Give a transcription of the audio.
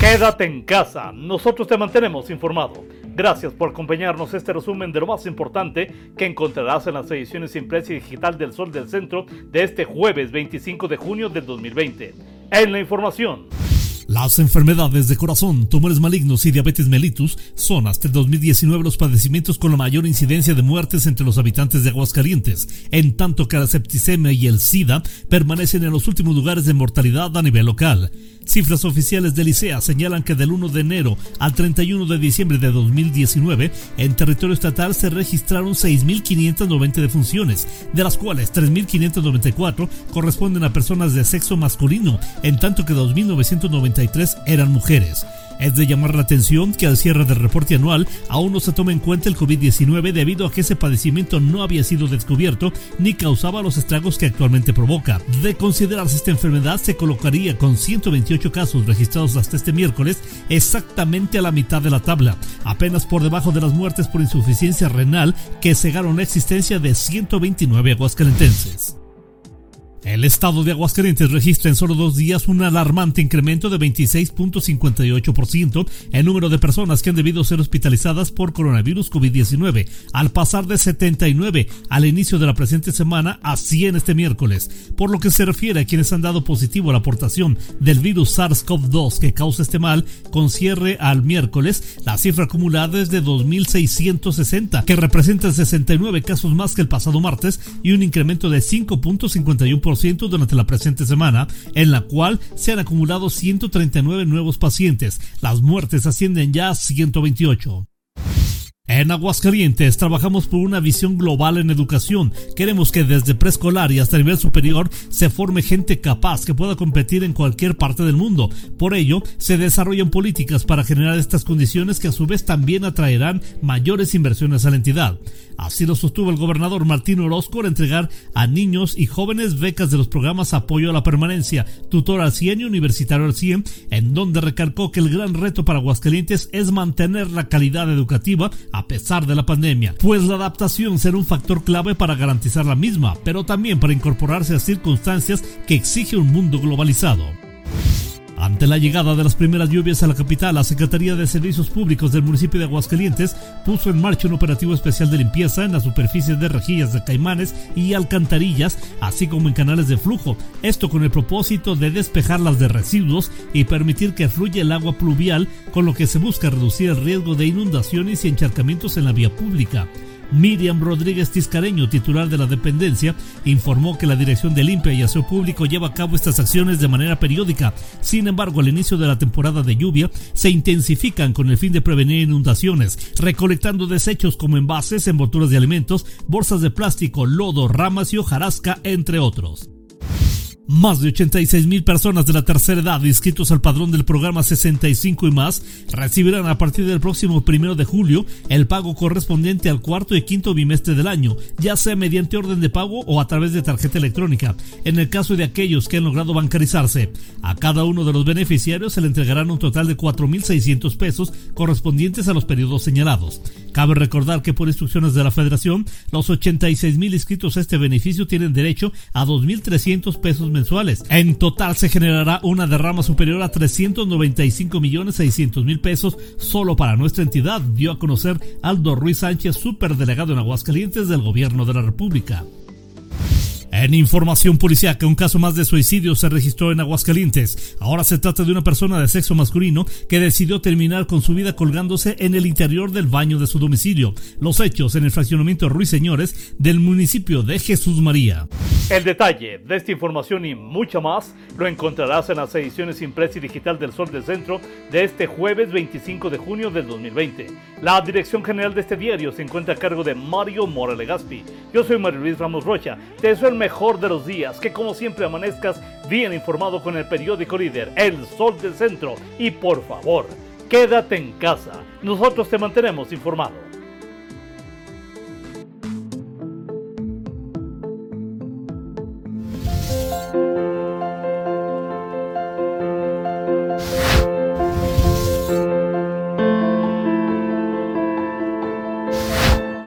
Quédate en casa, nosotros te mantenemos informado. Gracias por acompañarnos este resumen de lo más importante que encontrarás en las ediciones impresa y digital del Sol del Centro de este jueves 25 de junio del 2020. En la información. Las enfermedades de corazón, tumores malignos y diabetes mellitus son hasta el 2019 los padecimientos con la mayor incidencia de muertes entre los habitantes de Aguascalientes, en tanto que la septicemia y el SIDA permanecen en los últimos lugares de mortalidad a nivel local. Cifras oficiales del ICEA señalan que del 1 de enero al 31 de diciembre de 2019, en territorio estatal se registraron 6.590 defunciones, de las cuales 3.594 corresponden a personas de sexo masculino, en tanto que 2.993 eran mujeres. Es de llamar la atención que al cierre del reporte anual aún no se toma en cuenta el COVID-19 debido a que ese padecimiento no había sido descubierto ni causaba los estragos que actualmente provoca. De considerarse esta enfermedad se colocaría con 128 casos registrados hasta este miércoles exactamente a la mitad de la tabla, apenas por debajo de las muertes por insuficiencia renal que cegaron la existencia de 129 aguascalentenses. El estado de Aguascalientes registra en solo dos días un alarmante incremento de 26.58% en número de personas que han debido ser hospitalizadas por coronavirus COVID-19, al pasar de 79 al inicio de la presente semana a 100 este miércoles. Por lo que se refiere a quienes han dado positivo a la aportación del virus SARS-CoV-2 que causa este mal, con cierre al miércoles, la cifra acumulada es de 2.660, que representa 69 casos más que el pasado martes y un incremento de 5.51% durante la presente semana, en la cual se han acumulado 139 nuevos pacientes. Las muertes ascienden ya a 128. En Aguascalientes trabajamos por una visión global en educación. Queremos que desde preescolar y hasta nivel superior se forme gente capaz que pueda competir en cualquier parte del mundo. Por ello, se desarrollan políticas para generar estas condiciones que a su vez también atraerán mayores inversiones a la entidad. Así lo sostuvo el gobernador Martín Orozco al entregar a niños y jóvenes becas de los programas Apoyo a la Permanencia, Tutor al 100 y Universitario al 100, en donde recalcó que el gran reto para Aguascalientes es mantener la calidad educativa pesar de la pandemia, pues la adaptación será un factor clave para garantizar la misma, pero también para incorporarse a circunstancias que exige un mundo globalizado. Ante la llegada de las primeras lluvias a la capital, la Secretaría de Servicios Públicos del municipio de Aguascalientes puso en marcha un operativo especial de limpieza en las superficies de rejillas de caimanes y alcantarillas, así como en canales de flujo. Esto con el propósito de despejarlas de residuos y permitir que fluya el agua pluvial, con lo que se busca reducir el riesgo de inundaciones y encharcamientos en la vía pública. Miriam Rodríguez Tiscareño, titular de la dependencia, informó que la Dirección de Limpia y Aseo Público lleva a cabo estas acciones de manera periódica. Sin embargo, al inicio de la temporada de lluvia se intensifican con el fin de prevenir inundaciones, recolectando desechos como envases, envolturas de alimentos, bolsas de plástico, lodo, ramas y hojarasca, entre otros. Más de 86 mil personas de la tercera edad inscritos al padrón del programa 65 y más recibirán a partir del próximo primero de julio el pago correspondiente al cuarto y quinto bimestre del año, ya sea mediante orden de pago o a través de tarjeta electrónica, en el caso de aquellos que han logrado bancarizarse. A cada uno de los beneficiarios se le entregarán un total de 4.600 pesos correspondientes a los periodos señalados. Cabe recordar que por instrucciones de la Federación, los 86 mil inscritos a este beneficio tienen derecho a 2.300 pesos mensuales en total se generará una derrama superior a 395 millones 600 mil pesos solo para nuestra entidad, dio a conocer Aldo Ruiz Sánchez, superdelegado en Aguascalientes del Gobierno de la República. En información que un caso más de suicidio se registró en Aguascalientes. Ahora se trata de una persona de sexo masculino que decidió terminar con su vida colgándose en el interior del baño de su domicilio. Los hechos en el fraccionamiento Ruiz Señores del municipio de Jesús María. El detalle de esta información y mucha más lo encontrarás en las ediciones impresa y digital del Sol del Centro de este jueves 25 de junio del 2020. La dirección general de este diario se encuentra a cargo de Mario Morales Gaspi. Yo soy Mario Luis Ramos Rocha. Te deseo el mejor de los días, que como siempre amanezcas bien informado con el periódico líder El Sol del Centro. Y por favor, quédate en casa. Nosotros te mantenemos informado.